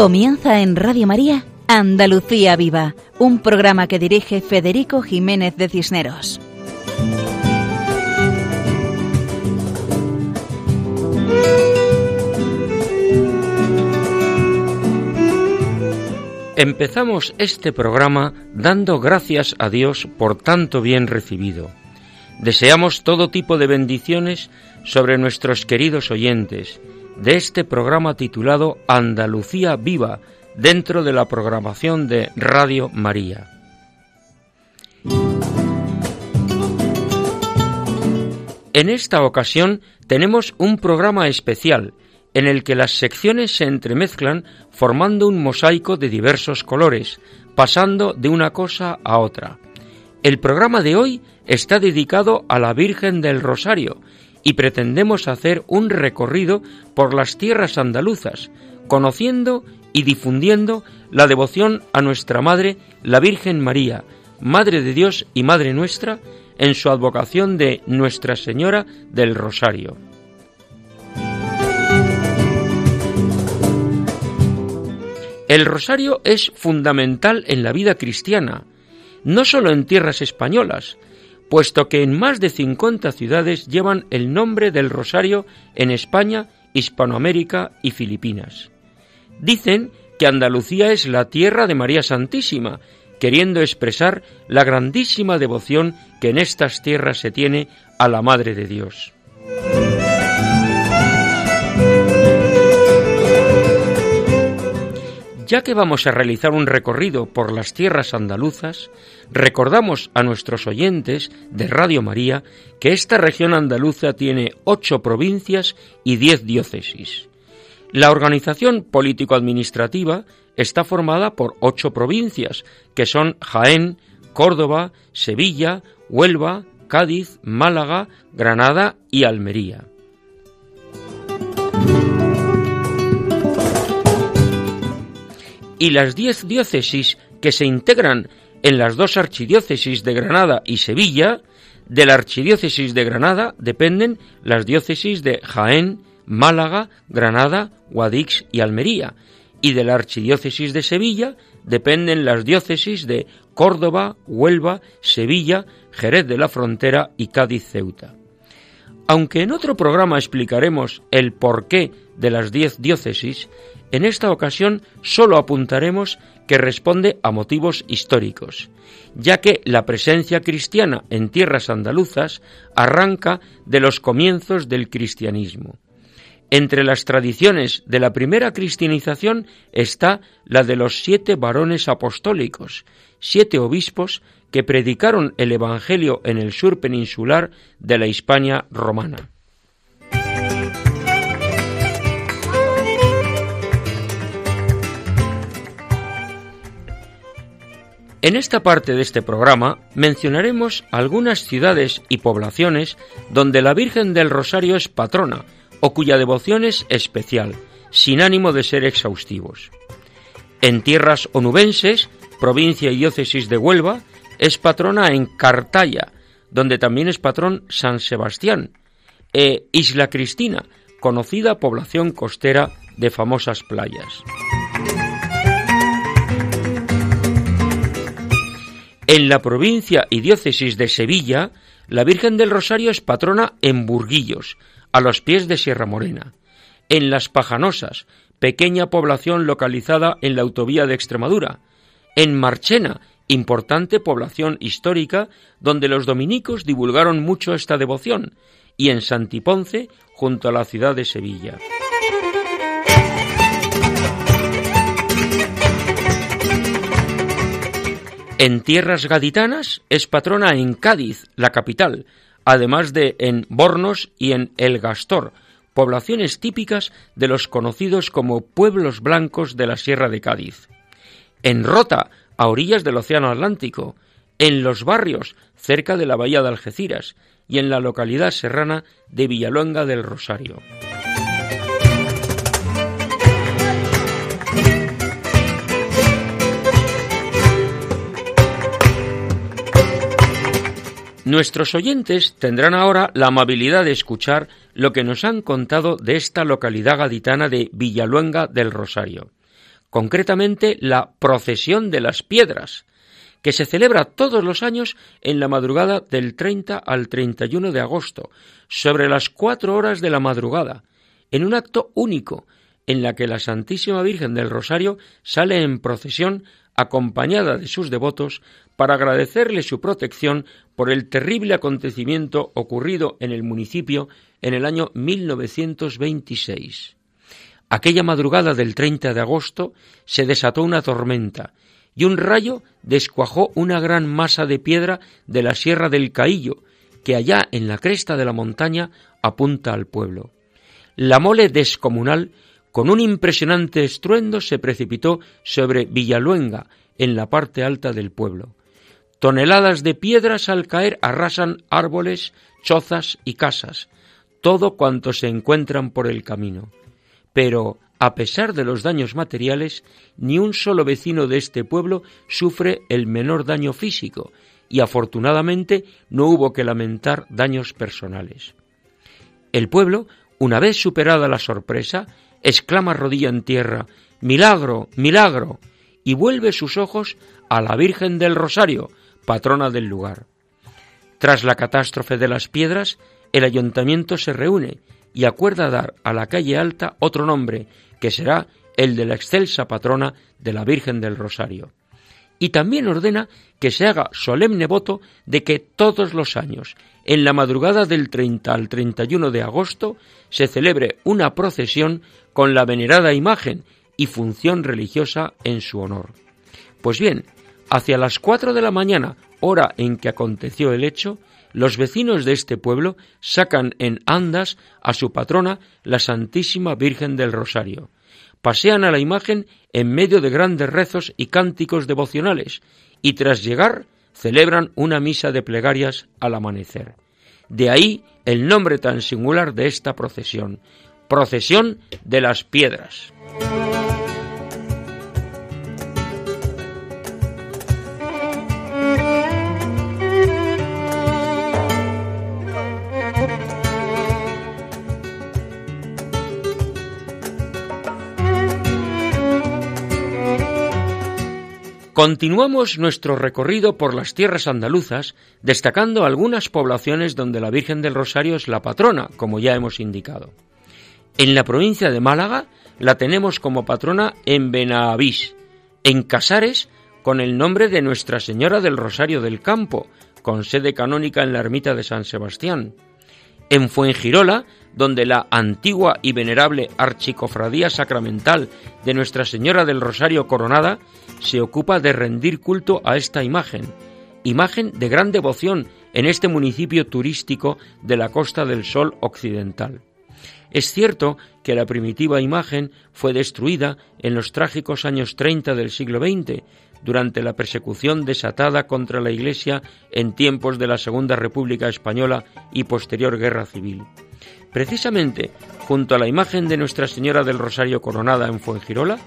Comienza en Radio María Andalucía Viva, un programa que dirige Federico Jiménez de Cisneros. Empezamos este programa dando gracias a Dios por tanto bien recibido. Deseamos todo tipo de bendiciones sobre nuestros queridos oyentes de este programa titulado Andalucía Viva dentro de la programación de Radio María. En esta ocasión tenemos un programa especial en el que las secciones se entremezclan formando un mosaico de diversos colores, pasando de una cosa a otra. El programa de hoy está dedicado a la Virgen del Rosario y pretendemos hacer un recorrido por las tierras andaluzas, conociendo y difundiendo la devoción a nuestra Madre, la Virgen María, Madre de Dios y Madre nuestra, en su advocación de Nuestra Señora del Rosario. El rosario es fundamental en la vida cristiana, no solo en tierras españolas, puesto que en más de 50 ciudades llevan el nombre del rosario en España, Hispanoamérica y Filipinas. Dicen que Andalucía es la tierra de María Santísima, queriendo expresar la grandísima devoción que en estas tierras se tiene a la Madre de Dios. Ya que vamos a realizar un recorrido por las tierras andaluzas, recordamos a nuestros oyentes de Radio María que esta región andaluza tiene ocho provincias y diez diócesis. La organización político-administrativa está formada por ocho provincias, que son Jaén, Córdoba, Sevilla, Huelva, Cádiz, Málaga, Granada y Almería. Y las diez diócesis que se integran en las dos archidiócesis de Granada y Sevilla, de la archidiócesis de Granada dependen las diócesis de Jaén, Málaga, Granada, Guadix y Almería, y de la archidiócesis de Sevilla dependen las diócesis de Córdoba, Huelva, Sevilla, Jerez de la Frontera y Cádiz Ceuta. Aunque en otro programa explicaremos el porqué de las diez diócesis, en esta ocasión solo apuntaremos que responde a motivos históricos, ya que la presencia cristiana en tierras andaluzas arranca de los comienzos del cristianismo. Entre las tradiciones de la primera cristianización está la de los siete varones apostólicos, siete obispos que predicaron el Evangelio en el sur peninsular de la Hispania romana. En esta parte de este programa mencionaremos algunas ciudades y poblaciones donde la Virgen del Rosario es patrona o cuya devoción es especial, sin ánimo de ser exhaustivos. En tierras onubenses, provincia y diócesis de Huelva, es patrona en Cartaya, donde también es patrón San Sebastián, e Isla Cristina, conocida población costera de famosas playas. En la provincia y diócesis de Sevilla, la Virgen del Rosario es patrona en Burguillos, a los pies de Sierra Morena. En Las Pajanosas, pequeña población localizada en la autovía de Extremadura. En Marchena, importante población histórica donde los dominicos divulgaron mucho esta devoción. Y en Santiponce, junto a la ciudad de Sevilla. En tierras gaditanas es patrona en Cádiz, la capital, además de en Bornos y en El Gastor, poblaciones típicas de los conocidos como pueblos blancos de la Sierra de Cádiz. En Rota, a orillas del Océano Atlántico, en Los Barrios, cerca de la bahía de Algeciras, y en la localidad serrana de Villaluenga del Rosario. Nuestros oyentes tendrán ahora la amabilidad de escuchar lo que nos han contado de esta localidad gaditana de Villaluenga del Rosario. concretamente la procesión de las piedras, que se celebra todos los años en la madrugada del 30 al 31 de agosto, sobre las cuatro horas de la madrugada, en un acto único, en la que la Santísima Virgen del Rosario sale en procesión acompañada de sus devotos para agradecerle su protección por el terrible acontecimiento ocurrido en el municipio en el año 1926. Aquella madrugada del 30 de agosto se desató una tormenta y un rayo descuajó una gran masa de piedra de la Sierra del Caillo, que allá en la cresta de la montaña apunta al pueblo. La mole descomunal, con un impresionante estruendo, se precipitó sobre Villaluenga, en la parte alta del pueblo. Toneladas de piedras al caer arrasan árboles, chozas y casas, todo cuanto se encuentran por el camino. Pero, a pesar de los daños materiales, ni un solo vecino de este pueblo sufre el menor daño físico, y afortunadamente no hubo que lamentar daños personales. El pueblo, una vez superada la sorpresa, exclama rodilla en tierra Milagro, milagro, y vuelve sus ojos a la Virgen del Rosario, patrona del lugar. Tras la catástrofe de las piedras, el ayuntamiento se reúne y acuerda dar a la calle alta otro nombre, que será el de la excelsa patrona de la Virgen del Rosario. Y también ordena que se haga solemne voto de que todos los años, en la madrugada del 30 al 31 de agosto, se celebre una procesión con la venerada imagen y función religiosa en su honor. Pues bien, hacia las cuatro de la mañana, hora en que aconteció el hecho, los vecinos de este pueblo sacan en andas a su patrona, la Santísima Virgen del Rosario. Pasean a la imagen en medio de grandes rezos y cánticos devocionales, y tras llegar celebran una misa de plegarias al amanecer. De ahí el nombre tan singular de esta procesión, Procesión de las Piedras. Continuamos nuestro recorrido por las tierras andaluzas, destacando algunas poblaciones donde la Virgen del Rosario es la patrona, como ya hemos indicado. En la provincia de Málaga la tenemos como patrona en Benavís, en Casares con el nombre de Nuestra Señora del Rosario del Campo, con sede canónica en la ermita de San Sebastián. En Fuengirola, donde la antigua y venerable Archicofradía Sacramental de Nuestra Señora del Rosario Coronada se ocupa de rendir culto a esta imagen, imagen de gran devoción en este municipio turístico de la Costa del Sol Occidental. Es cierto que la primitiva imagen fue destruida en los trágicos años 30 del siglo XX, durante la persecución desatada contra la Iglesia en tiempos de la Segunda República Española y posterior Guerra Civil. Precisamente, junto a la imagen de Nuestra Señora del Rosario coronada en Fuengirola,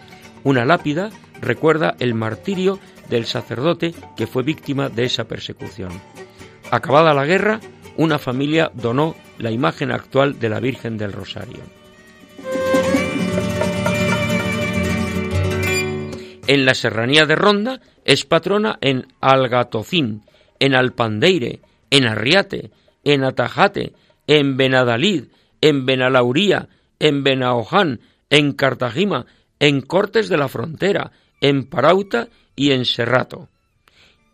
una lápida recuerda el martirio del sacerdote que fue víctima de esa persecución. Acabada la guerra, una familia donó la imagen actual de la Virgen del Rosario. En la serranía de Ronda es patrona en Algatocín, en Alpandeire, en Arriate, en Atajate, en Benadalid, en Benalauría, en Benaoján, en Cartagima, en Cortes de la Frontera, en Parauta y en Serrato.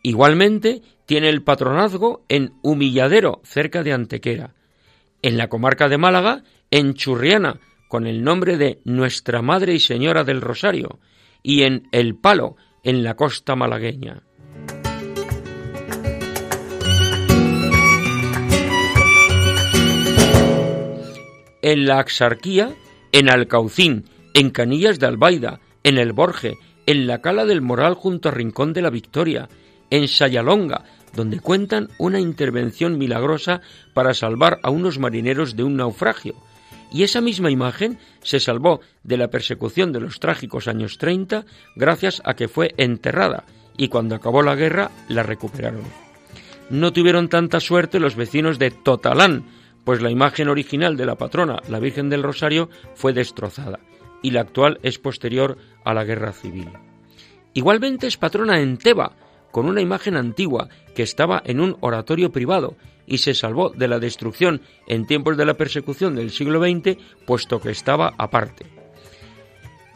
Igualmente tiene el patronazgo en Humilladero, cerca de Antequera. En la comarca de Málaga, en Churriana, con el nombre de Nuestra Madre y Señora del Rosario, y en El Palo, en la costa malagueña. En la Axarquía, en Alcaucín, en Canillas de Albaida, en El Borge, en la Cala del Moral junto a Rincón de la Victoria, en Sayalonga, donde cuentan una intervención milagrosa para salvar a unos marineros de un naufragio. Y esa misma imagen se salvó de la persecución de los trágicos años 30 gracias a que fue enterrada y cuando acabó la guerra la recuperaron. No tuvieron tanta suerte los vecinos de Totalán, pues la imagen original de la patrona, la Virgen del Rosario, fue destrozada y la actual es posterior a la guerra civil. Igualmente es patrona en Teba, con una imagen antigua que estaba en un oratorio privado y se salvó de la destrucción en tiempos de la persecución del siglo XX, puesto que estaba aparte.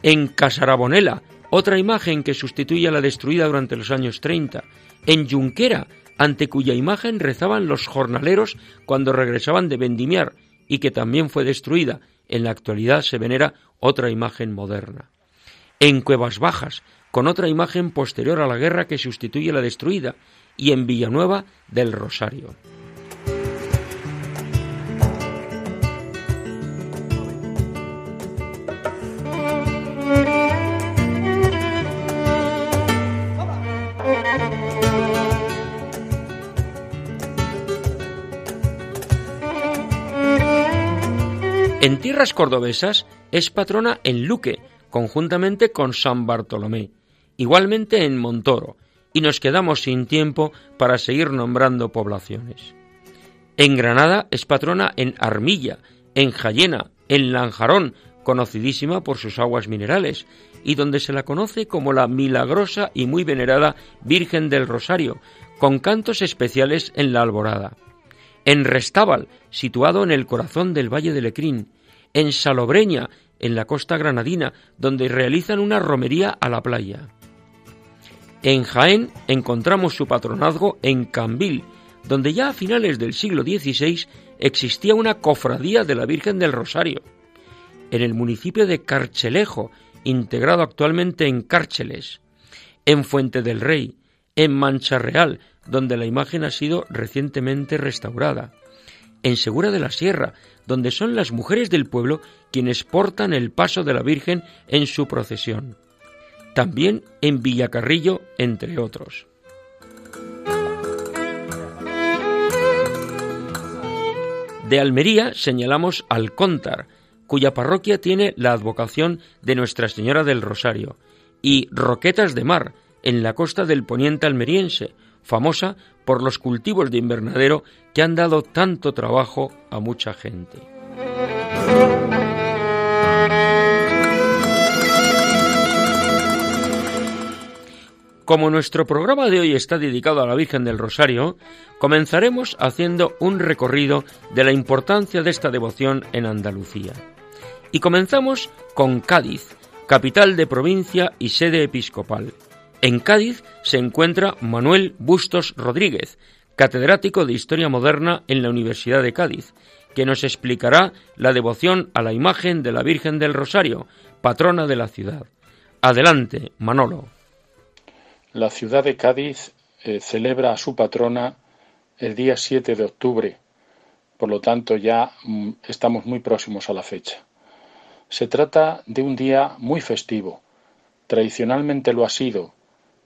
En Casarabonela, otra imagen que sustituye a la destruida durante los años 30. En Junquera, ante cuya imagen rezaban los jornaleros cuando regresaban de vendimiar y que también fue destruida. En la actualidad se venera otra imagen moderna. En Cuevas Bajas, con otra imagen posterior a la guerra que sustituye la destruida, y en Villanueva del Rosario. En tierras cordobesas es patrona en Luque, conjuntamente con San Bartolomé, igualmente en Montoro, y nos quedamos sin tiempo para seguir nombrando poblaciones. En Granada es patrona en Armilla, en Jayena, en Lanjarón, conocidísima por sus aguas minerales, y donde se la conoce como la milagrosa y muy venerada Virgen del Rosario, con cantos especiales en la alborada en Restábal, situado en el corazón del Valle de Lecrín, en Salobreña, en la costa granadina, donde realizan una romería a la playa. En Jaén encontramos su patronazgo en Cambil, donde ya a finales del siglo XVI existía una cofradía de la Virgen del Rosario. En el municipio de Carchelejo, integrado actualmente en Cárcheles. En Fuente del Rey, en Mancha Real, donde la imagen ha sido recientemente restaurada, en Segura de la Sierra, donde son las mujeres del pueblo quienes portan el paso de la Virgen en su procesión. También en Villacarrillo, entre otros. De Almería señalamos Alcóntar, cuya parroquia tiene la advocación de Nuestra Señora del Rosario, y Roquetas de Mar, en la costa del poniente almeriense, famosa por los cultivos de invernadero que han dado tanto trabajo a mucha gente. Como nuestro programa de hoy está dedicado a la Virgen del Rosario, comenzaremos haciendo un recorrido de la importancia de esta devoción en Andalucía. Y comenzamos con Cádiz, capital de provincia y sede episcopal. En Cádiz se encuentra Manuel Bustos Rodríguez, catedrático de Historia Moderna en la Universidad de Cádiz, que nos explicará la devoción a la imagen de la Virgen del Rosario, patrona de la ciudad. Adelante, Manolo. La ciudad de Cádiz eh, celebra a su patrona el día 7 de octubre, por lo tanto ya mm, estamos muy próximos a la fecha. Se trata de un día muy festivo. Tradicionalmente lo ha sido,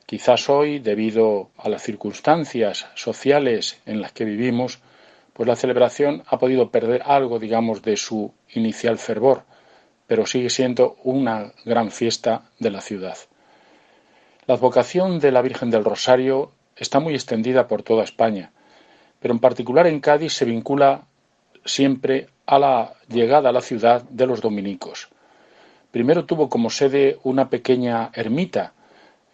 Quizás hoy, debido a las circunstancias sociales en las que vivimos, pues la celebración ha podido perder algo, digamos, de su inicial fervor, pero sigue siendo una gran fiesta de la ciudad. La advocación de la Virgen del Rosario está muy extendida por toda España, pero en particular en Cádiz se vincula siempre a la llegada a la ciudad de los dominicos. Primero tuvo como sede una pequeña ermita,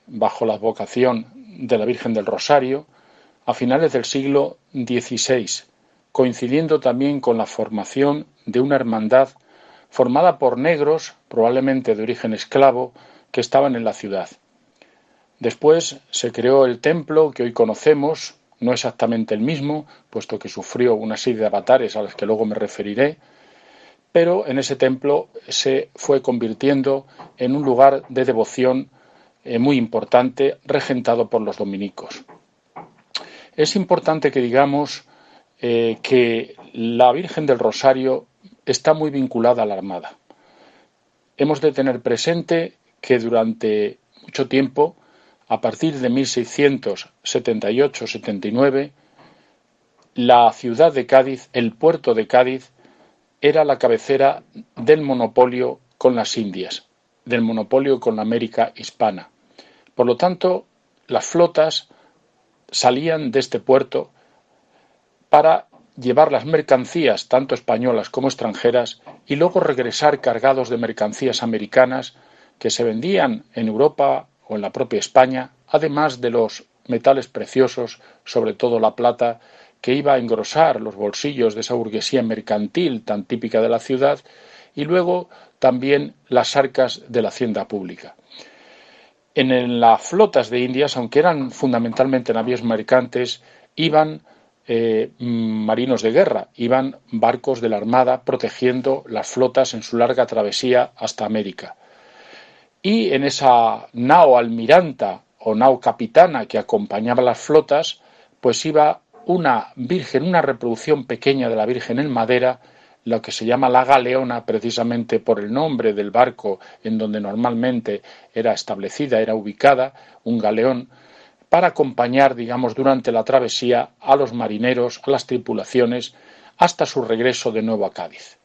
bajo la vocación de la Virgen del Rosario a finales del siglo XVI, coincidiendo también con la formación de una hermandad formada por negros, probablemente de origen esclavo, que estaban en la ciudad. Después se creó el templo que hoy conocemos, no exactamente el mismo, puesto que sufrió una serie de avatares a los que luego me referiré, pero en ese templo se fue convirtiendo en un lugar de devoción eh, muy importante regentado por los dominicos. Es importante que digamos eh, que la Virgen del Rosario está muy vinculada a la Armada. Hemos de tener presente que durante mucho tiempo, a partir de 1678-79, la ciudad de Cádiz, el puerto de Cádiz, era la cabecera del monopolio con las Indias, del monopolio con la América hispana. Por lo tanto, las flotas salían de este puerto para llevar las mercancías, tanto españolas como extranjeras, y luego regresar cargados de mercancías americanas que se vendían en Europa o en la propia España, además de los metales preciosos, sobre todo la plata, que iba a engrosar los bolsillos de esa burguesía mercantil tan típica de la ciudad, y luego también las arcas de la hacienda pública. En las flotas de Indias, aunque eran fundamentalmente navíos mercantes, iban eh, marinos de guerra, iban barcos de la Armada protegiendo las flotas en su larga travesía hasta América. Y en esa nao almiranta o nao capitana que acompañaba las flotas, pues iba una virgen, una reproducción pequeña de la Virgen en madera, lo que se llama la galeona, precisamente por el nombre del barco en donde normalmente era establecida, era ubicada, un galeón, para acompañar, digamos, durante la travesía a los marineros, a las tripulaciones, hasta su regreso de nuevo a Cádiz.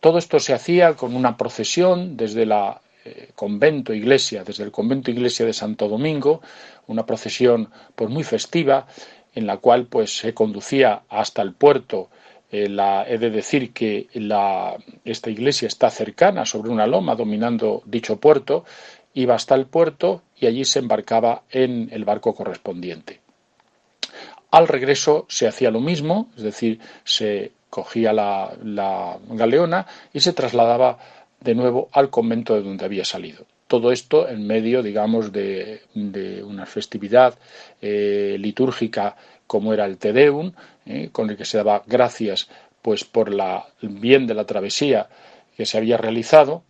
Todo esto se hacía con una procesión desde la eh, convento iglesia, desde el convento iglesia de Santo Domingo, una procesión pues muy festiva en la cual pues se conducía hasta el puerto. Eh, he de decir que esta iglesia está cercana sobre una loma dominando dicho puerto, iba hasta el puerto y allí se embarcaba en el barco correspondiente. Al regreso se hacía lo mismo, es decir, se cogía la, la galeona y se trasladaba de nuevo al convento de donde había salido. Todo esto en medio, digamos, de, una festividad eh, litúrgica como era el Te Deum, eh, con el que se daba gracias pues por la, el bien de la travesía que se había realizado,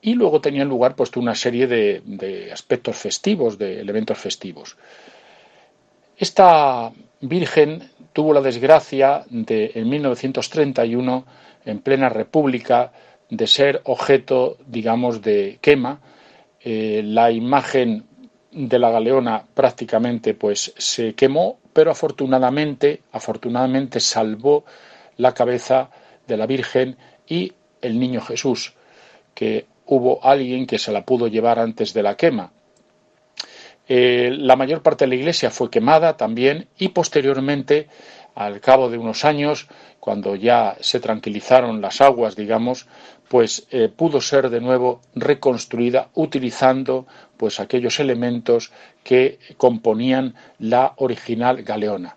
y luego tenían lugar pues una serie de, aspectos festivos, de elementos festivos. Esta Virgen tuvo la desgracia de en 1931, en plena República, de ser objeto, digamos, de quema. Eh, la imagen de la galeona prácticamente pues se quemó, pero afortunadamente, afortunadamente salvó la cabeza de la Virgen y el niño Jesús, que hubo alguien que se la pudo llevar antes de la quema. Eh, la mayor parte de la iglesia fue quemada también y posteriormente, al cabo de unos años, cuando ya se tranquilizaron las aguas, digamos, pues eh, pudo ser de nuevo reconstruida utilizando pues aquellos elementos que componían la original galeona.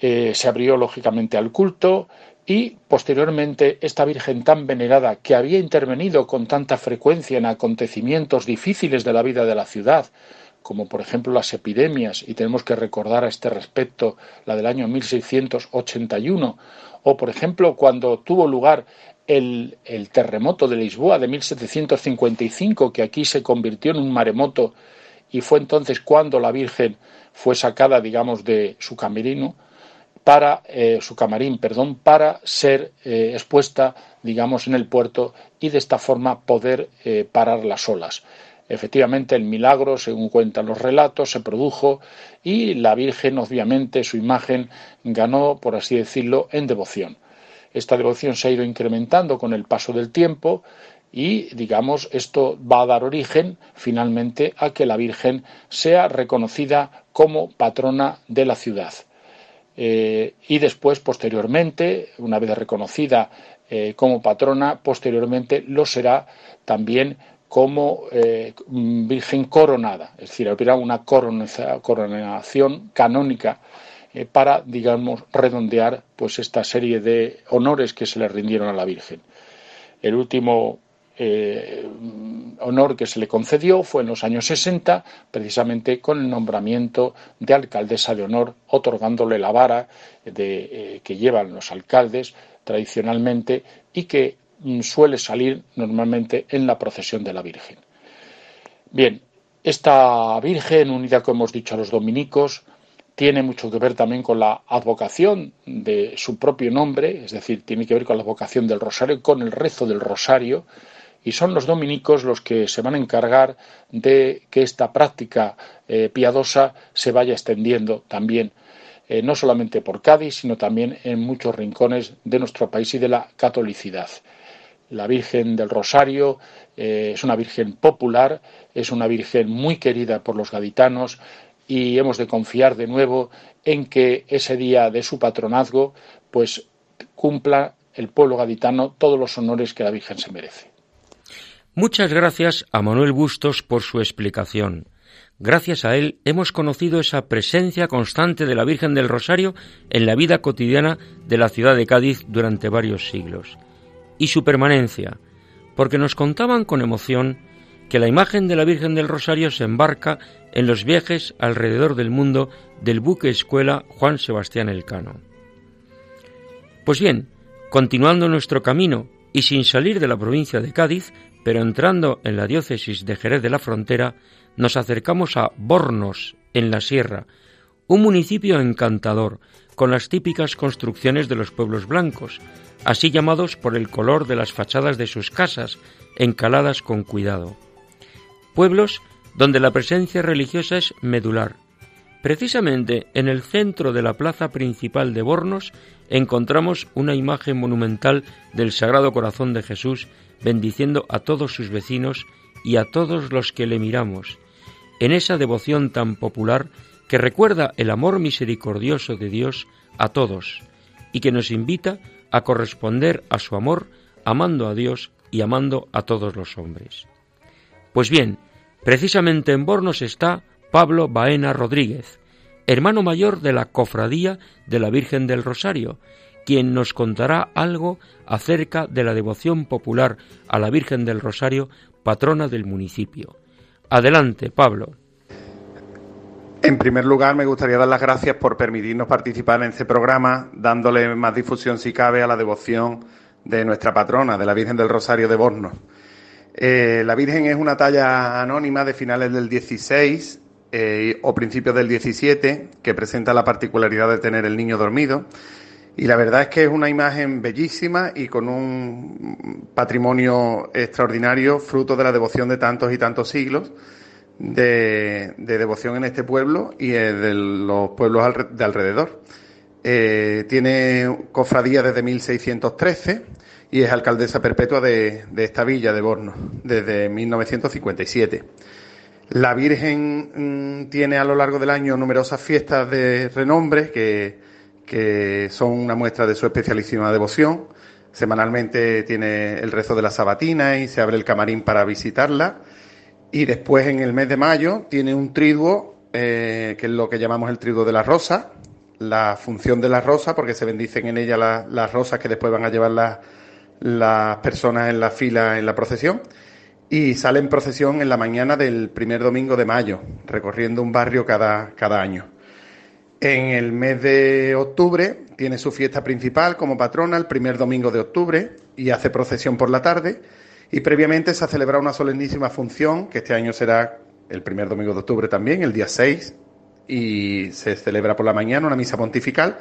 Eh, se abrió lógicamente al culto y posteriormente esta Virgen tan venerada que había intervenido con tanta frecuencia en acontecimientos difíciles de la vida de la ciudad, como por ejemplo las epidemias, y tenemos que recordar a este respecto la del año 1681, o por ejemplo cuando tuvo lugar el, terremoto de Lisboa de 1755, que aquí se convirtió en un maremoto y fue entonces cuando la Virgen fue sacada, digamos, de su camerino para eh, su camarín, perdón, para ser eh, expuesta, digamos, en el puerto y de esta forma poder eh, parar las olas. Efectivamente, el milagro, según cuentan los relatos, se produjo y la Virgen, obviamente, su imagen ganó, por así decirlo, en devoción. Esta devoción se ha ido incrementando con el paso del tiempo y, digamos, esto va a dar origen finalmente a que la Virgen sea reconocida como patrona de la ciudad. Eh, y después, posteriormente, una vez reconocida eh, como patrona, posteriormente lo será también como eh, Virgen coronada, es decir, habrá una coronación canónica eh, para, digamos, redondear pues esta serie de honores que se le rindieron a la Virgen. El último eh, honor que se le concedió fue en los años 60, precisamente con el nombramiento de alcaldesa de honor, otorgándole la vara de, eh, que llevan los alcaldes tradicionalmente y que mm, suele salir normalmente en la procesión de la Virgen. Bien, esta Virgen, unida, como hemos dicho, a los dominicos, tiene mucho que ver también con la advocación de su propio nombre, es decir, tiene que ver con la advocación del rosario, con el rezo del rosario, y son los dominicos los que se van a encargar de que esta práctica eh, piadosa se vaya extendiendo también, eh, no solamente por Cádiz, sino también en muchos rincones de nuestro país y de la catolicidad. La Virgen del Rosario eh, es una Virgen popular, es una Virgen muy querida por los gaditanos, y hemos de confiar de nuevo en que ese día de su patronazgo pues cumpla el pueblo gaditano todos los honores que la Virgen se merece. Muchas gracias a Manuel Bustos por su explicación. Gracias a él hemos conocido esa presencia constante de la Virgen del Rosario en la vida cotidiana de la ciudad de Cádiz durante varios siglos. Y su permanencia, porque nos contaban con emoción que la imagen de la Virgen del Rosario se embarca en los viajes alrededor del mundo del buque escuela Juan Sebastián Elcano. Pues bien, continuando nuestro camino y sin salir de la provincia de Cádiz, pero entrando en la diócesis de Jerez de la Frontera, nos acercamos a Bornos, en la Sierra, un municipio encantador, con las típicas construcciones de los pueblos blancos, así llamados por el color de las fachadas de sus casas, encaladas con cuidado. Pueblos donde la presencia religiosa es medular. Precisamente en el centro de la plaza principal de Bornos encontramos una imagen monumental del Sagrado Corazón de Jesús bendiciendo a todos sus vecinos y a todos los que le miramos, en esa devoción tan popular que recuerda el amor misericordioso de Dios a todos y que nos invita a corresponder a su amor amando a Dios y amando a todos los hombres. Pues bien, precisamente en Bornos está Pablo Baena Rodríguez, hermano mayor de la Cofradía de la Virgen del Rosario, quien nos contará algo acerca de la devoción popular a la Virgen del Rosario, patrona del municipio. Adelante, Pablo. En primer lugar, me gustaría dar las gracias por permitirnos participar en este programa, dándole más difusión, si cabe, a la devoción de nuestra patrona, de la Virgen del Rosario de Bornos. Eh, la Virgen es una talla anónima de finales del 16 eh, o principios del 17, que presenta la particularidad de tener el niño dormido y la verdad es que es una imagen bellísima y con un patrimonio extraordinario, fruto de la devoción de tantos y tantos siglos de, devoción en este pueblo y de los pueblos de alrededor. Eh, tiene cofradía desde 1613 y es alcaldesa perpetua de, de esta villa de Borno desde 1957. La Virgen mm, tiene a lo largo del año numerosas fiestas de renombre que que son una muestra de su especialísima devoción. Semanalmente tiene el rezo de la sabatina y se abre el camarín para visitarla. Y después, en el mes de mayo, tiene un triduo, eh, que es lo que llamamos el triduo de la rosa, la función de la rosa, porque se bendicen en ella las rosas que después van a llevar las personas en la fila en la procesión. Y sale en procesión en la mañana del primer domingo de mayo, recorriendo un barrio cada, cada año. En el mes de octubre tiene su fiesta principal como patrona el primer domingo de octubre y hace procesión por la tarde. Y previamente se ha celebrado una solemnísima función, que este año será el primer domingo de octubre también, el día 6, y se celebra por la mañana una misa pontifical.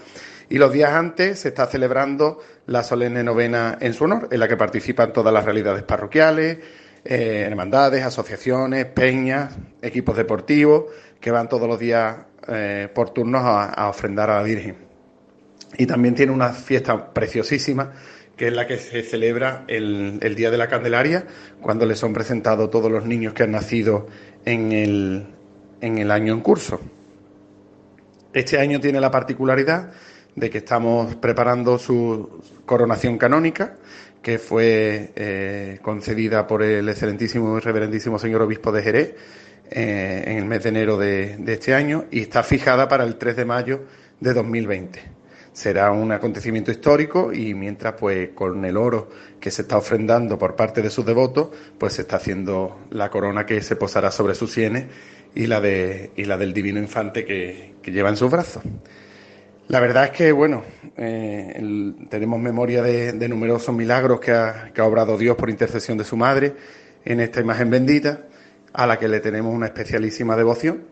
Y los días antes se está celebrando la solemne novena en su honor, en la que participan todas las realidades parroquiales, eh, hermandades, asociaciones, peñas, equipos deportivos, que van todos los días eh, por turnos a, ofrendar a la Virgen. Y también tiene una fiesta preciosísima, que es la que se celebra el, Día de la Candelaria, cuando le son presentados todos los niños que han nacido en el, en el año en curso. Este año tiene la particularidad de que estamos preparando su coronación canónica, que fue eh, concedida por el excelentísimo y reverendísimo señor obispo de Jerez eh, en el mes de enero de, este año y está fijada para el 3 de mayo de 2020. Será un acontecimiento histórico y mientras pues con el oro que se está ofrendando por parte de sus devotos, pues se está haciendo la corona que se posará sobre sus sienes y la, de, y la del divino infante que, lleva en sus brazos. La verdad es que, bueno, eh, tenemos memoria de, numerosos milagros que ha, obrado Dios por intercesión de su madre en esta imagen bendita a la que le tenemos una especialísima devoción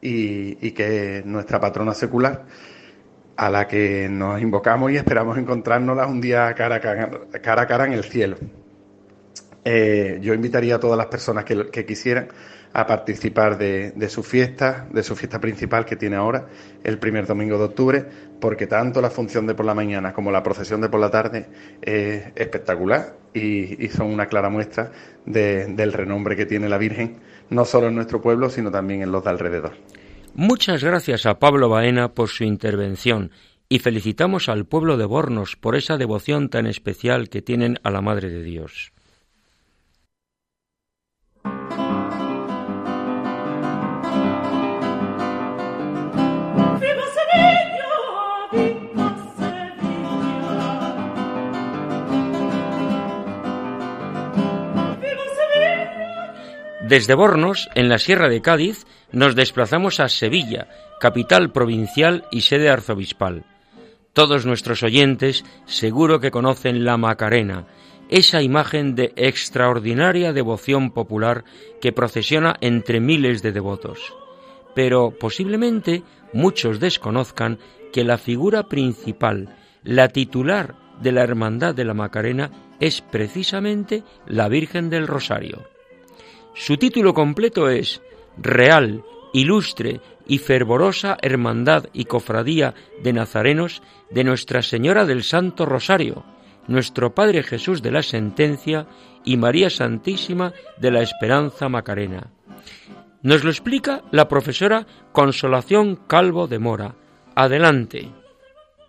y, que es nuestra patrona secular, a la que nos invocamos y esperamos encontrárnosla un día cara a cara, cara, en el cielo. Eh, yo invitaría a todas las personas que, quisieran a participar de, su fiesta, de su fiesta principal que tiene ahora, el primer domingo de octubre, porque tanto la función de por la mañana como la procesión de por la tarde es espectacular y, son una clara muestra del renombre que tiene la Virgen, no solo en nuestro pueblo, sino también en los de alrededor. Muchas gracias a Pablo Baena por su intervención y felicitamos al pueblo de Bornos por esa devoción tan especial que tienen a la Madre de Dios. Desde Bornos, en la Sierra de Cádiz, nos desplazamos a Sevilla, capital provincial y sede arzobispal. Todos nuestros oyentes seguro que conocen la Macarena, esa imagen de extraordinaria devoción popular que procesiona entre miles de devotos. Pero posiblemente muchos desconozcan que la figura principal, la titular de la Hermandad de la Macarena, es precisamente la Virgen del Rosario. Su título completo es Real, Ilustre y Fervorosa Hermandad y Cofradía de Nazarenos de Nuestra Señora del Santo Rosario, nuestro Padre Jesús de la Sentencia y María Santísima de la Esperanza Macarena. Nos lo explica la profesora Consolación Calvo de Mora. Adelante.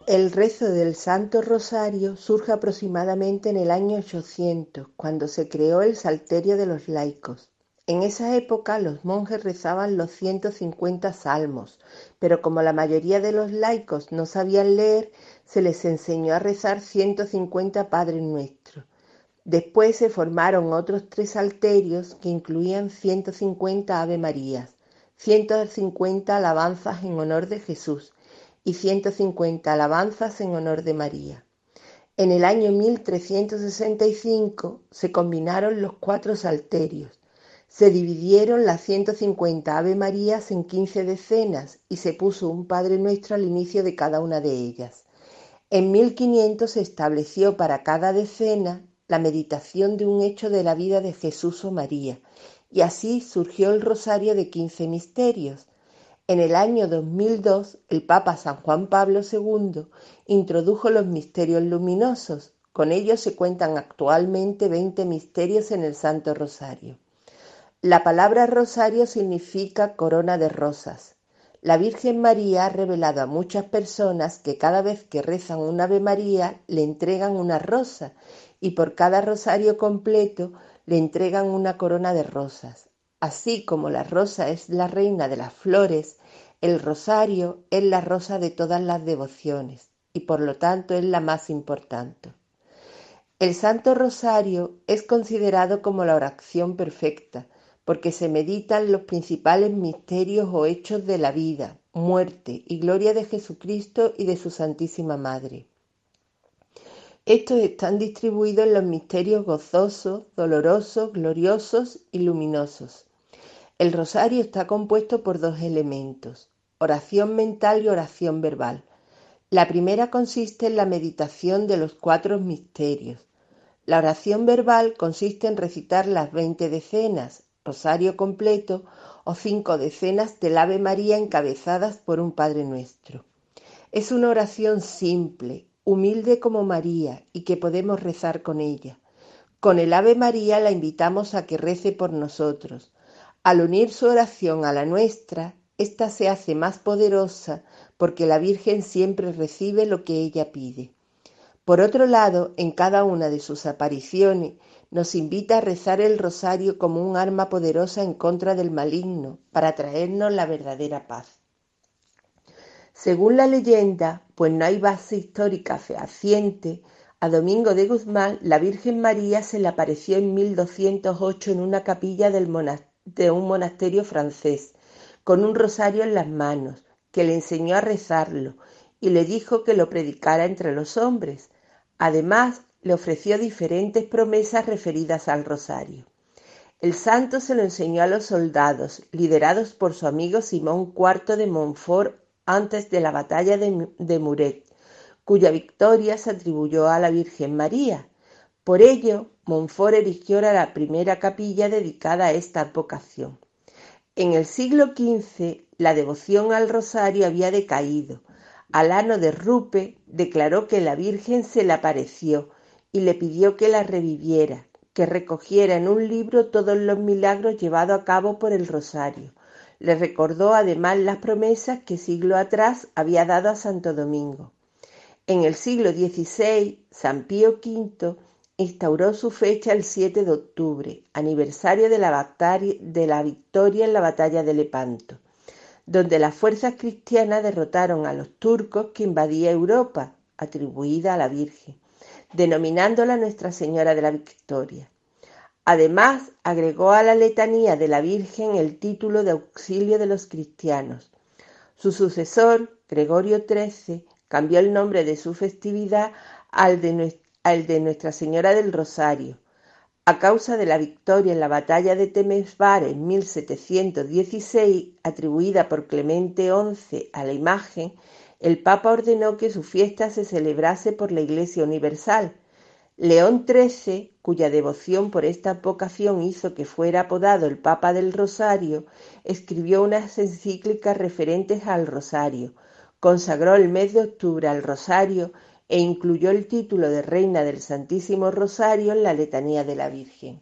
El rezo del Santo Rosario surge aproximadamente en el año 800, cuando se creó el Salterio de los laicos. En esa época los monjes rezaban los 150 salmos, pero como la mayoría de los laicos no sabían leer, se les enseñó a rezar 150 Padres Nuestros. Después se formaron otros tres salterios que incluían 150 Ave Marías, 150 alabanzas en honor de Jesús y 150 alabanzas en honor de María. En el año 1365 se combinaron los cuatro salterios se dividieron las 150 Ave Marías en 15 decenas y se puso un Padre Nuestro al inicio de cada una de ellas. En 1500 se estableció para cada decena la meditación de un hecho de la vida de Jesús o María, y así surgió el Rosario de 15 Misterios. En el año 2002, el Papa San Juan Pablo II introdujo los misterios luminosos. Con ellos se cuentan actualmente 20 misterios en el Santo Rosario. La palabra rosario significa corona de rosas. La Virgen María ha revelado a muchas personas que cada vez que rezan un Ave María le entregan una rosa y por cada rosario completo le entregan una corona de rosas. Así como la rosa es la reina de las flores, el rosario es la rosa de todas las devociones y por lo tanto es la más importante. El Santo Rosario es considerado como la oración perfecta, porque se meditan los principales misterios o hechos de la vida, muerte y gloria de Jesucristo y de su Santísima Madre. Estos están distribuidos en los misterios gozosos, dolorosos, gloriosos y luminosos. El rosario está compuesto por dos elementos, oración mental y oración verbal. La primera consiste en la meditación de los cuatro misterios. La oración verbal consiste en recitar las veinte decenas, rosario completo o cinco decenas del Ave María encabezadas por un Padre Nuestro. Es una oración simple, humilde como María y que podemos rezar con ella. Con el Ave María la invitamos a que rece por nosotros. Al unir su oración a la nuestra, ésta se hace más poderosa porque la Virgen siempre recibe lo que ella pide. Por otro lado, en cada una de sus apariciones nos invita a rezar el rosario como un arma poderosa en contra del maligno, para traernos la verdadera paz. Según la leyenda, pues no hay base histórica fehaciente, a Domingo de Guzmán la Virgen María se le apareció en 1208 en una capilla de un monasterio francés, con un rosario en las manos, que le enseñó a rezarlo y le dijo que lo predicara entre los hombres. Además, le ofreció diferentes promesas referidas al rosario. El santo se lo enseñó a los soldados, liderados por su amigo Simón IV de Montfort antes de la batalla de, Muret, cuya victoria se atribuyó a la Virgen María. Por ello, Montfort erigió la primera capilla dedicada a esta advocación. En el siglo XV, la devoción al rosario había decaído. Alano de Rupe declaró que la Virgen se le apareció y le pidió que la reviviera, que recogiera en un libro todos los milagros llevados a cabo por el rosario. Le recordó además las promesas que siglo atrás había dado a Santo Domingo. En el siglo XVI, San Pío V instauró su fecha el 7 de octubre, aniversario de la, de la victoria en la batalla de Lepanto, donde las fuerzas cristianas derrotaron a los turcos que invadía Europa, atribuida a la Virgen, denominándola Nuestra Señora de la Victoria. Además, agregó a la letanía de la Virgen el título de auxilio de los cristianos. Su sucesor, Gregorio XIII, cambió el nombre de su festividad al de, Nuestra Señora del Rosario. A causa de la victoria en la batalla de Temesvar en 1716, atribuida por Clemente XI a la imagen, el Papa ordenó que su fiesta se celebrase por la Iglesia Universal, León XIII, cuya devoción por esta vocación hizo que fuera apodado el Papa del Rosario, escribió unas encíclicas referentes al Rosario, consagró el mes de octubre al Rosario e incluyó el título de Reina del Santísimo Rosario en la letanía de la Virgen.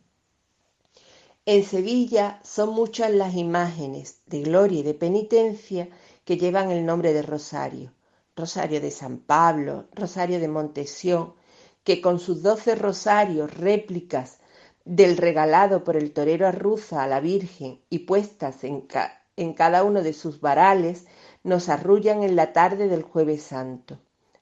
En Sevilla son muchas las imágenes de gloria y de penitencia que llevan el nombre de Rosario. Rosario de San Pablo, Rosario de Montesión, que con sus doce rosarios, réplicas del regalado por el torero Arruza a la Virgen y puestas en, en cada uno de sus varales, nos arrullan en la tarde del jueves santo.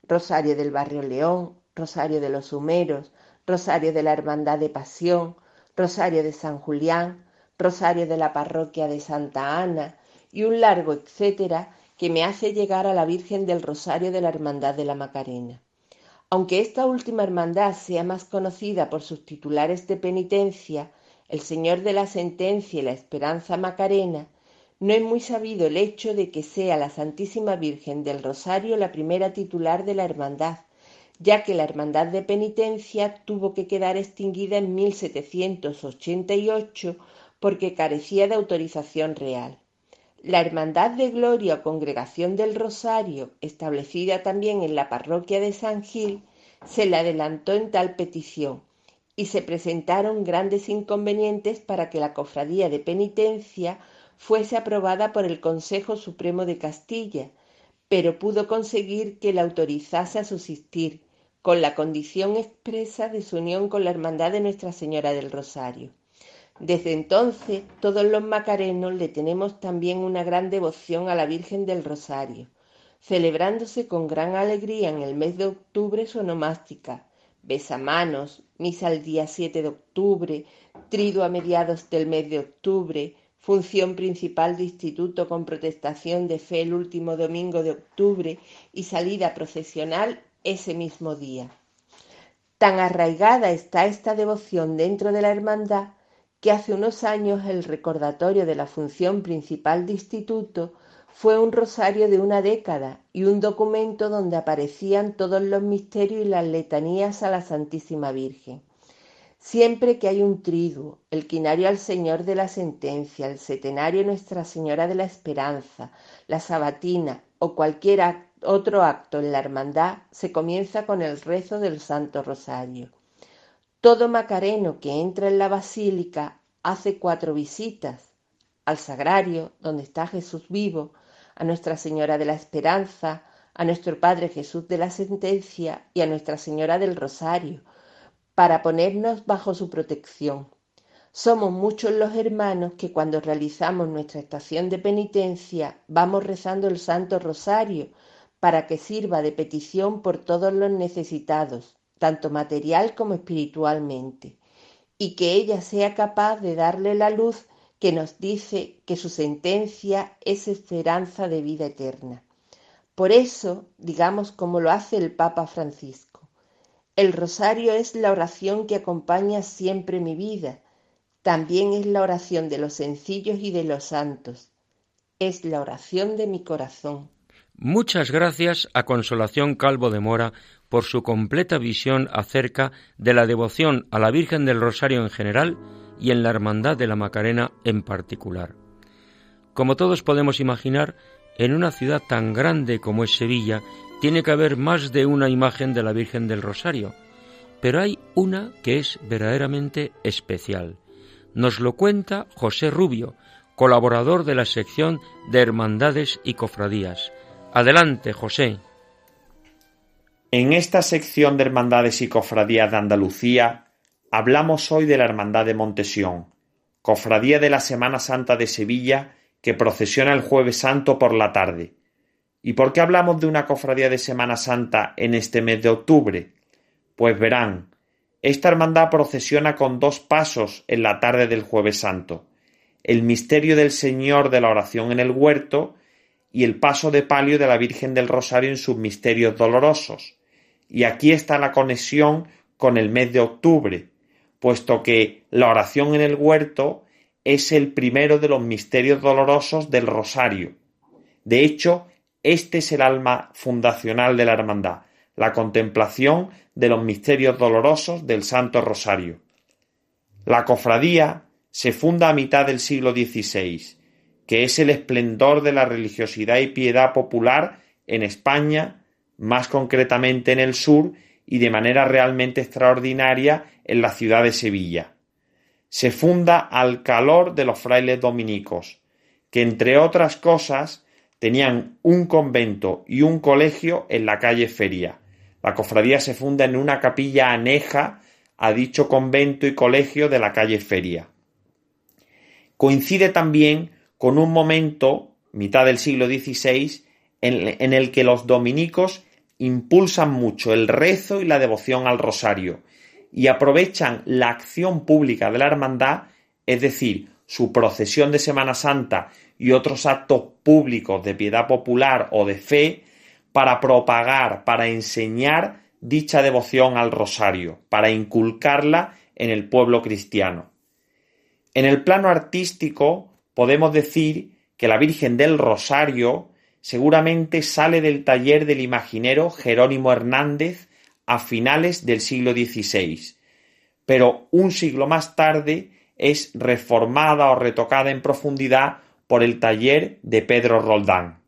Rosario del Barrio León, Rosario de los Humeros, Rosario de la Hermandad de Pasión, Rosario de San Julián, Rosario de la Parroquia de Santa Ana y un largo etcétera que me hace llegar a la Virgen del Rosario de la Hermandad de la Macarena. Aunque esta última hermandad sea más conocida por sus titulares de penitencia, el Señor de la Sentencia y la Esperanza Macarena, no es muy sabido el hecho de que sea la Santísima Virgen del Rosario la primera titular de la hermandad, ya que la Hermandad de Penitencia tuvo que quedar extinguida en 1788 porque carecía de autorización real. La Hermandad de Gloria o Congregación del Rosario, establecida también en la parroquia de San Gil, se le adelantó en tal petición y se presentaron grandes inconvenientes para que la cofradía de penitencia fuese aprobada por el Consejo Supremo de Castilla, pero pudo conseguir que la autorizase a subsistir, con la condición expresa de su unión con la Hermandad de Nuestra Señora del Rosario. Desde entonces, todos los macarenos le tenemos también una gran devoción a la Virgen del Rosario, celebrándose con gran alegría en el mes de octubre su onomástica, besamanos, misa el día 7 de octubre, trido a mediados del mes de octubre, función principal de instituto con protestación de fe el último domingo de octubre y salida procesional ese mismo día. Tan arraigada está esta devoción dentro de la hermandad que hace unos años el recordatorio de la función principal de instituto fue un rosario de una década y un documento donde aparecían todos los misterios y las letanías a la Santísima Virgen. Siempre que hay un triduo, el quinario al Señor de la Sentencia, el setenario Nuestra Señora de la Esperanza, la sabatina o cualquier otro acto en la hermandad, se comienza con el rezo del Santo Rosario. Todo macareno que entra en la basílica hace cuatro visitas al sagrario, donde está Jesús vivo, a Nuestra Señora de la Esperanza, a nuestro Padre Jesús de la Sentencia y a Nuestra Señora del Rosario, para ponernos bajo su protección. Somos muchos los hermanos que cuando realizamos nuestra estación de penitencia vamos rezando el Santo Rosario para que sirva de petición por todos los necesitados, tanto material como espiritualmente, y que ella sea capaz de darle la luz que nos dice que su sentencia es esperanza de vida eterna. Por eso, digamos como lo hace el Papa Francisco, el rosario es la oración que acompaña siempre mi vida, también es la oración de los sencillos y de los santos, es la oración de mi corazón. Muchas gracias a Consolación Calvo de Mora por su completa visión acerca de la devoción a la Virgen del Rosario en general y en la Hermandad de la Macarena en particular. Como todos podemos imaginar, en una ciudad tan grande como es Sevilla, tiene que haber más de una imagen de la Virgen del Rosario, pero hay una que es verdaderamente especial. Nos lo cuenta José Rubio, colaborador de la sección de Hermandades y Cofradías. Adelante, José. En esta sección de Hermandades y Cofradías de Andalucía hablamos hoy de la Hermandad de Montesión, cofradía de la Semana Santa de Sevilla que procesiona el jueves santo por la tarde. ¿Y por qué hablamos de una cofradía de Semana Santa en este mes de octubre? Pues verán, esta hermandad procesiona con dos pasos en la tarde del jueves santo, el misterio del Señor de la oración en el huerto y el paso de palio de la Virgen del Rosario en sus misterios dolorosos. Y aquí está la conexión con el mes de octubre, puesto que la oración en el huerto es el primero de los misterios dolorosos del rosario. De hecho, este es el alma fundacional de la hermandad, la contemplación de los misterios dolorosos del Santo Rosario. La cofradía se funda a mitad del siglo XVI, que es el esplendor de la religiosidad y piedad popular en España, más concretamente en el sur y de manera realmente extraordinaria en la ciudad de Sevilla se funda al calor de los frailes dominicos, que entre otras cosas tenían un convento y un colegio en la calle Feria. La cofradía se funda en una capilla aneja a dicho convento y colegio de la calle Feria. Coincide también con un momento, mitad del siglo XVI, en, en el que los dominicos impulsan mucho el rezo y la devoción al rosario, y aprovechan la acción pública de la hermandad, es decir, su procesión de Semana Santa y otros actos públicos de piedad popular o de fe, para propagar, para enseñar dicha devoción al rosario, para inculcarla en el pueblo cristiano. En el plano artístico podemos decir que la Virgen del Rosario seguramente sale del taller del imaginero Jerónimo Hernández a finales del siglo XVI, pero un siglo más tarde es reformada o retocada en profundidad por el taller de Pedro Roldán.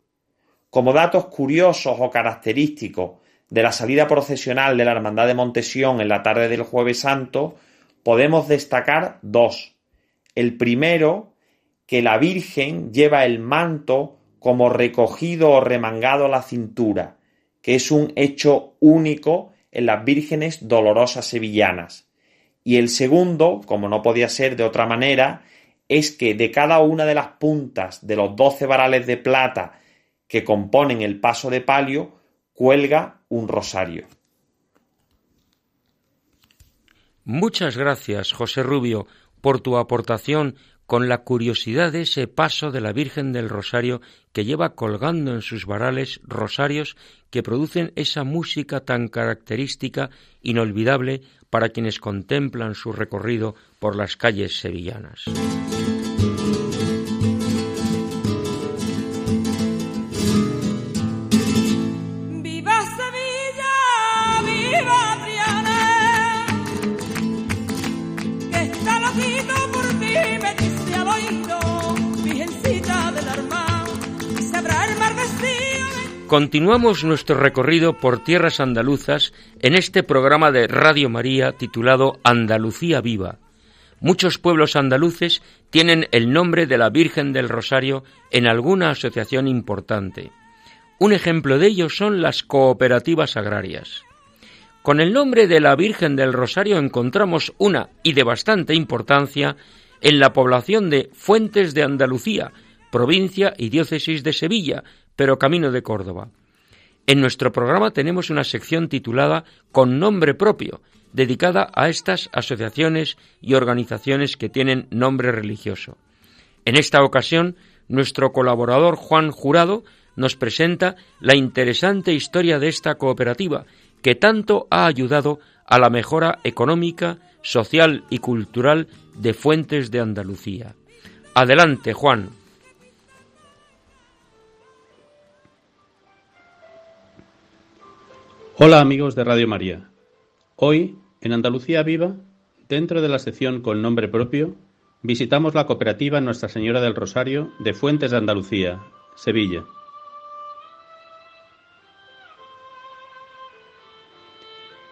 Como datos curiosos o característicos de la salida procesional de la Hermandad de Montesión en la tarde del Jueves Santo, podemos destacar dos. El primero, que la Virgen lleva el manto como recogido o remangado a la cintura, que es un hecho único en las vírgenes dolorosas sevillanas. Y el segundo, como no podía ser de otra manera, es que de cada una de las puntas de los doce varales de plata que componen el paso de palio, cuelga un rosario. Muchas gracias, José Rubio, por tu aportación con la curiosidad de ese paso de la Virgen del Rosario que lleva colgando en sus varales rosarios que producen esa música tan característica, inolvidable para quienes contemplan su recorrido por las calles sevillanas. Continuamos nuestro recorrido por tierras andaluzas en este programa de Radio María titulado Andalucía Viva. Muchos pueblos andaluces tienen el nombre de la Virgen del Rosario en alguna asociación importante. Un ejemplo de ello son las cooperativas agrarias. Con el nombre de la Virgen del Rosario encontramos una, y de bastante importancia, en la población de Fuentes de Andalucía, provincia y diócesis de Sevilla, pero camino de Córdoba. En nuestro programa tenemos una sección titulada Con nombre propio, dedicada a estas asociaciones y organizaciones que tienen nombre religioso. En esta ocasión, nuestro colaborador Juan Jurado nos presenta la interesante historia de esta cooperativa, que tanto ha ayudado a la mejora económica, social y cultural de Fuentes de Andalucía. Adelante, Juan. Hola amigos de Radio María. Hoy, en Andalucía Viva, dentro de la sección con nombre propio, visitamos la cooperativa Nuestra Señora del Rosario de Fuentes de Andalucía, Sevilla.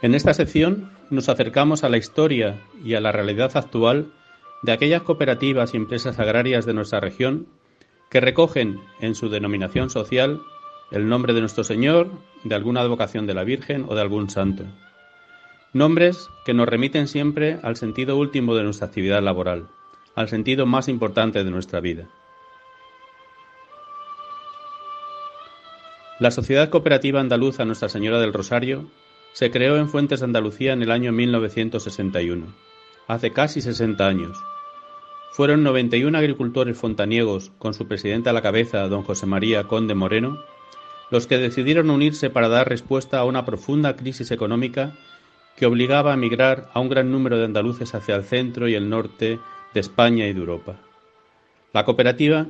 En esta sección nos acercamos a la historia y a la realidad actual de aquellas cooperativas y empresas agrarias de nuestra región que recogen en su denominación social el nombre de nuestro Señor, de alguna advocación de la Virgen o de algún santo. Nombres que nos remiten siempre al sentido último de nuestra actividad laboral, al sentido más importante de nuestra vida. La Sociedad Cooperativa Andaluza Nuestra Señora del Rosario se creó en Fuentes Andalucía en el año 1961, hace casi 60 años. Fueron 91 agricultores fontaniegos, con su presidente a la cabeza, don José María Conde Moreno, los que decidieron unirse para dar respuesta a una profunda crisis económica que obligaba a migrar a un gran número de andaluces hacia el centro y el norte de España y de Europa. La cooperativa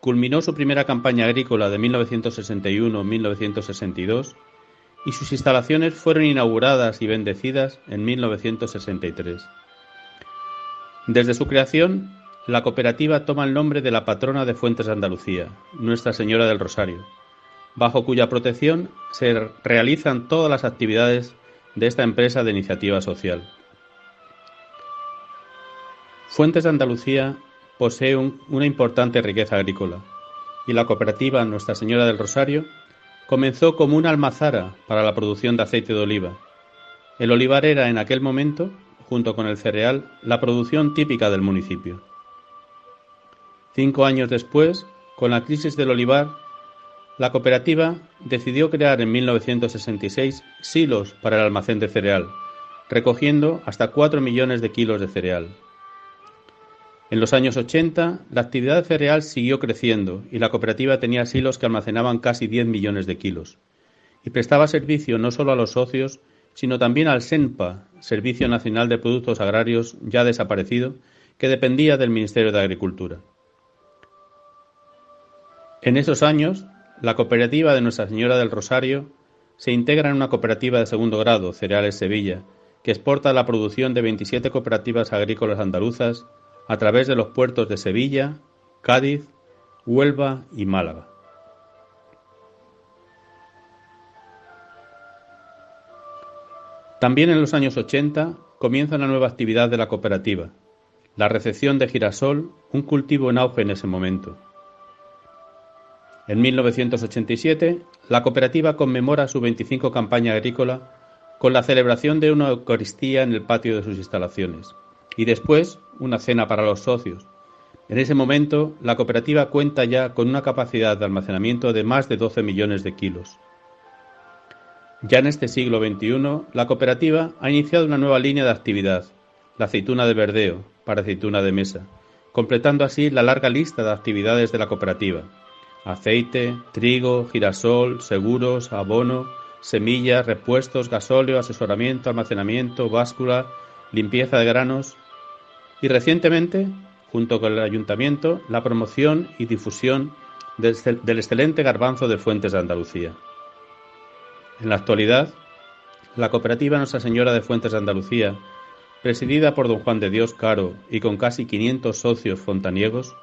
culminó su primera campaña agrícola de 1961-1962 y sus instalaciones fueron inauguradas y bendecidas en 1963. Desde su creación, la cooperativa toma el nombre de la patrona de Fuentes de Andalucía, Nuestra Señora del Rosario, bajo cuya protección se realizan todas las actividades de esta empresa de iniciativa social. Fuentes de Andalucía posee una importante riqueza agrícola y la cooperativa Nuestra Señora del Rosario comenzó como una almazara para la producción de aceite de oliva. El olivar era en aquel momento, junto con el cereal, la producción típica del municipio. Cinco años después, con la crisis del olivar, la cooperativa decidió crear en 1966 silos para el almacén de cereal, recogiendo hasta 4 millones de kilos de cereal. En los años 80, la actividad cereal siguió creciendo y la cooperativa tenía silos que almacenaban casi 10 millones de kilos. Y prestaba servicio no solo a los socios, sino también al SENPA, Servicio Nacional de Productos Agrarios ya desaparecido, que dependía del Ministerio de Agricultura. En esos años, la cooperativa de Nuestra Señora del Rosario se integra en una cooperativa de segundo grado, Cereales Sevilla, que exporta la producción de 27 cooperativas agrícolas andaluzas a través de los puertos de Sevilla, Cádiz, Huelva y Málaga. También en los años 80 comienza una nueva actividad de la cooperativa, la recepción de girasol, un cultivo en auge en ese momento. En 1987, la cooperativa conmemora su 25 campaña agrícola con la celebración de una Eucaristía en el patio de sus instalaciones y después una cena para los socios. En ese momento, la cooperativa cuenta ya con una capacidad de almacenamiento de más de 12 millones de kilos. Ya en este siglo XXI, la cooperativa ha iniciado una nueva línea de actividad, la aceituna de verdeo, para aceituna de mesa, completando así la larga lista de actividades de la cooperativa. Aceite, trigo, girasol, seguros, abono, semillas, repuestos, gasóleo, asesoramiento, almacenamiento, báscula, limpieza de granos y recientemente, junto con el ayuntamiento, la promoción y difusión del excelente garbanzo de Fuentes de Andalucía. En la actualidad, la cooperativa Nuestra Señora de Fuentes de Andalucía, presidida por don Juan de Dios Caro y con casi 500 socios fontaniegos,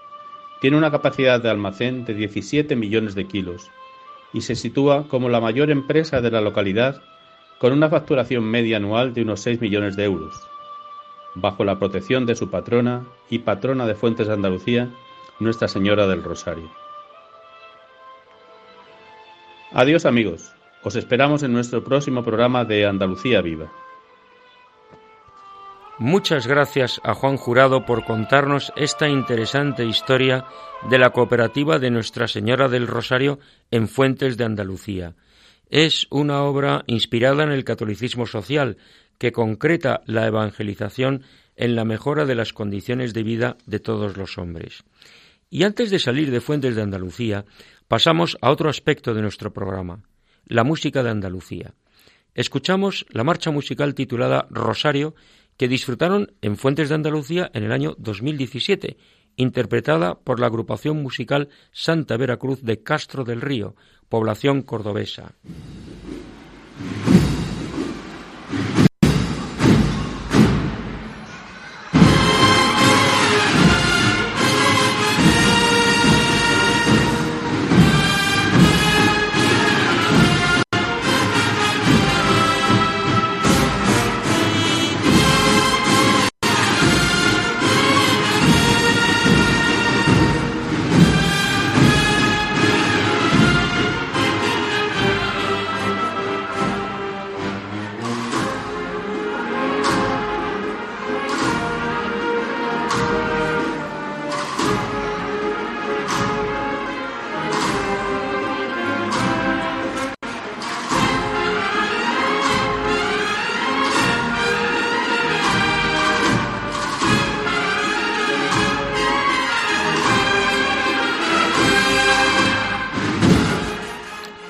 tiene una capacidad de almacén de 17 millones de kilos y se sitúa como la mayor empresa de la localidad con una facturación media anual de unos 6 millones de euros bajo la protección de su patrona y patrona de Fuentes de Andalucía, Nuestra Señora del Rosario. Adiós amigos, os esperamos en nuestro próximo programa de Andalucía Viva. Muchas gracias a Juan Jurado por contarnos esta interesante historia de la cooperativa de Nuestra Señora del Rosario en Fuentes de Andalucía. Es una obra inspirada en el catolicismo social que concreta la evangelización en la mejora de las condiciones de vida de todos los hombres. Y antes de salir de Fuentes de Andalucía, pasamos a otro aspecto de nuestro programa, la música de Andalucía. Escuchamos la marcha musical titulada Rosario, que disfrutaron en Fuentes de Andalucía en el año 2017, interpretada por la agrupación musical Santa Veracruz de Castro del Río, población cordobesa.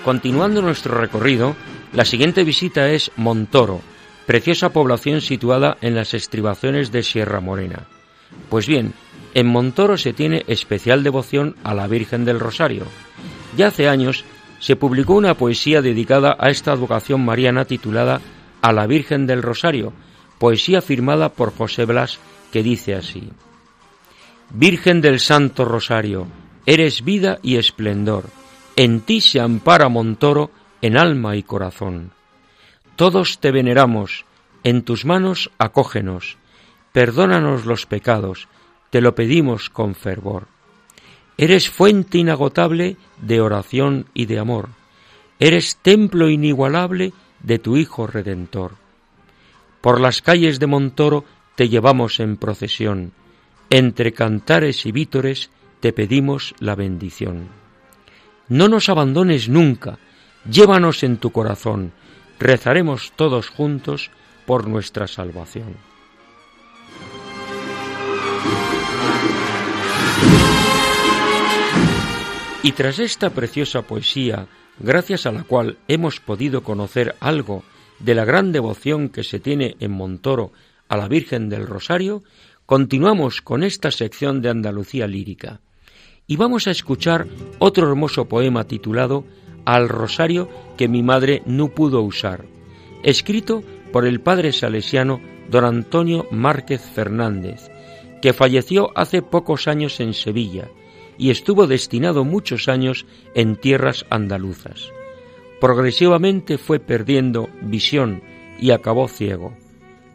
Continuando nuestro recorrido, la siguiente visita es Montoro, preciosa población situada en las estribaciones de Sierra Morena. Pues bien, en Montoro se tiene especial devoción a la Virgen del Rosario. Ya hace años se publicó una poesía dedicada a esta advocación mariana titulada A la Virgen del Rosario, poesía firmada por José Blas que dice así. Virgen del Santo Rosario, eres vida y esplendor, en ti se ampara Montoro en alma y corazón. Todos te veneramos, en tus manos acógenos, perdónanos los pecados, te lo pedimos con fervor. Eres fuente inagotable de oración y de amor, eres templo inigualable de tu Hijo Redentor. Por las calles de Montoro te llevamos en procesión, entre cantares y vítores te pedimos la bendición. No nos abandones nunca, llévanos en tu corazón, rezaremos todos juntos por nuestra salvación. Y tras esta preciosa poesía, gracias a la cual hemos podido conocer algo de la gran devoción que se tiene en Montoro a la Virgen del Rosario, continuamos con esta sección de Andalucía lírica y vamos a escuchar otro hermoso poema titulado Al Rosario que mi madre no pudo usar, escrito por el padre salesiano don Antonio Márquez Fernández, que falleció hace pocos años en Sevilla y estuvo destinado muchos años en tierras andaluzas. Progresivamente fue perdiendo visión y acabó ciego.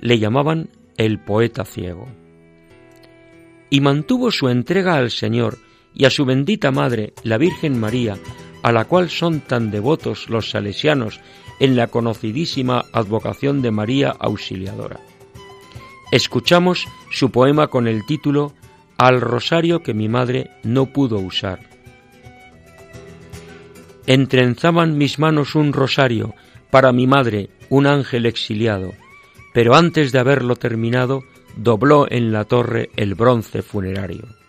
Le llamaban el poeta ciego. Y mantuvo su entrega al Señor y a su bendita Madre, la Virgen María, a la cual son tan devotos los salesianos en la conocidísima advocación de María Auxiliadora. Escuchamos su poema con el título Al rosario que mi madre no pudo usar. Entrenzaban mis manos un rosario, para mi madre un ángel exiliado, pero antes de haberlo terminado, dobló en la torre el bronce funerario.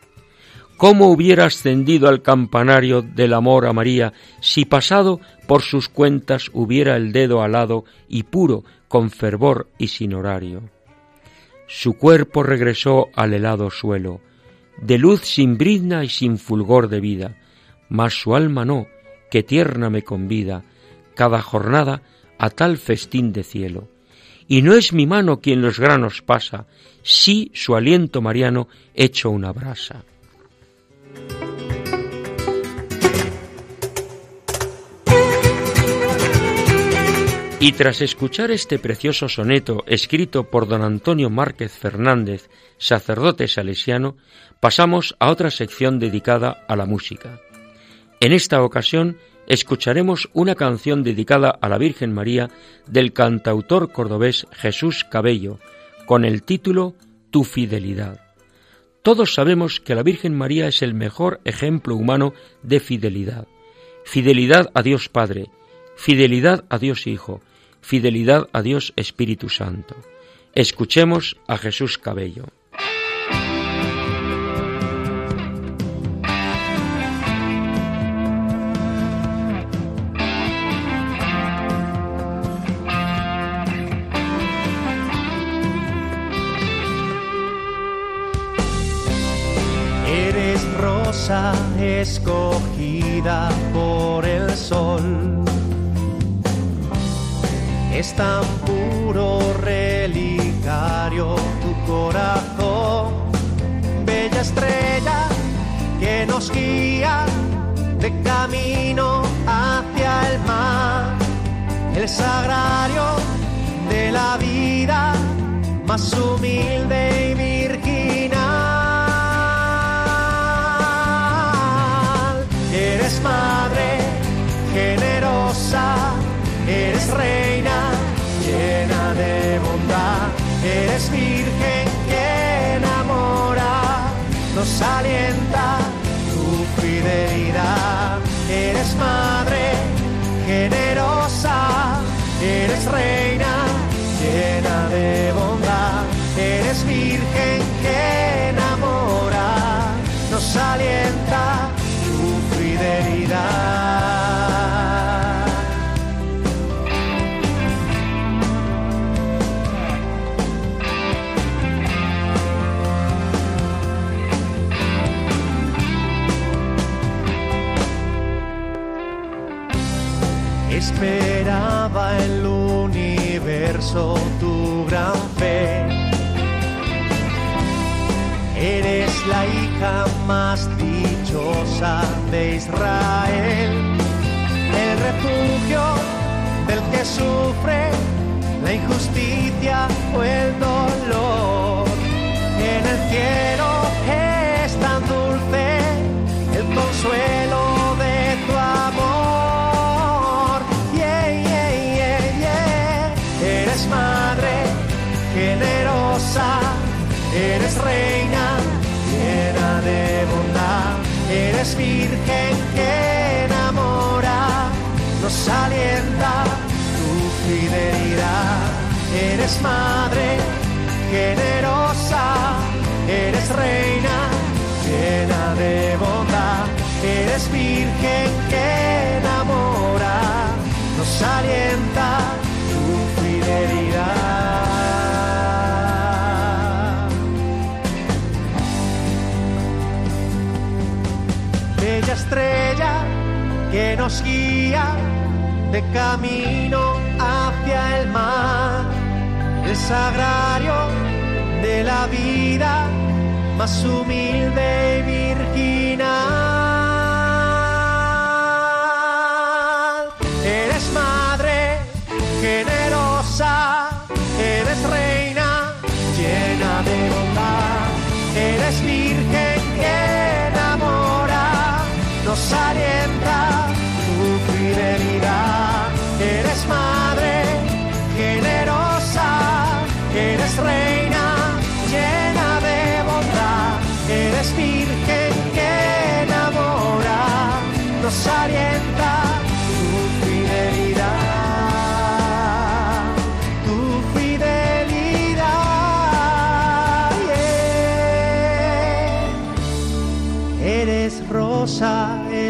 ¿Cómo hubiera ascendido al campanario del amor a María si pasado por sus cuentas hubiera el dedo alado y puro con fervor y sin horario? Su cuerpo regresó al helado suelo, de luz sin brizna y sin fulgor de vida, mas su alma no, que tierna me convida cada jornada a tal festín de cielo y no es mi mano quien los granos pasa, sí su aliento mariano hecho una brasa. Y tras escuchar este precioso soneto escrito por don Antonio Márquez Fernández, sacerdote salesiano, pasamos a otra sección dedicada a la música. En esta ocasión escucharemos una canción dedicada a la Virgen María del cantautor cordobés Jesús Cabello, con el título Tu fidelidad. Todos sabemos que la Virgen María es el mejor ejemplo humano de fidelidad. Fidelidad a Dios Padre, fidelidad a Dios Hijo, fidelidad a Dios Espíritu Santo. Escuchemos a Jesús Cabello. Escogida por el sol. Es tan puro relicario tu corazón, bella estrella que nos guía de camino hacia el mar, el sagrario de la vida más humilde y virginal. Madre generosa, eres reina llena de bondad, eres virgen que enamora, nos alienta tu fidelidad, eres madre generosa, eres reina llena de bondad, eres virgen que enamora, nos alienta tu gran fe. Eres la hija más dichosa de Israel, el refugio del que sufre la injusticia o el dolor. Eres madre generosa, eres reina llena de bondad, eres virgen que enamora, nos alienta tu fidelidad. Bella estrella que nos guía de camino el sagrario de la vida más humilde y virginal. Eres madre generosa, eres reina llena de bondad,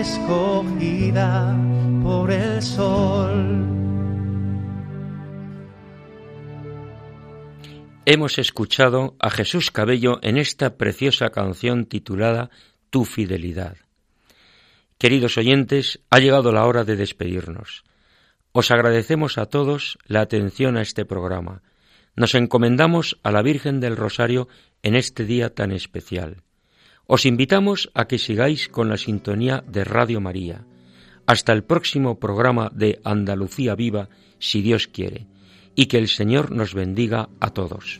escogida por el sol. Hemos escuchado a Jesús Cabello en esta preciosa canción titulada Tu fidelidad. Queridos oyentes, ha llegado la hora de despedirnos. Os agradecemos a todos la atención a este programa. Nos encomendamos a la Virgen del Rosario en este día tan especial. Os invitamos a que sigáis con la sintonía de Radio María. Hasta el próximo programa de Andalucía Viva, si Dios quiere, y que el Señor nos bendiga a todos.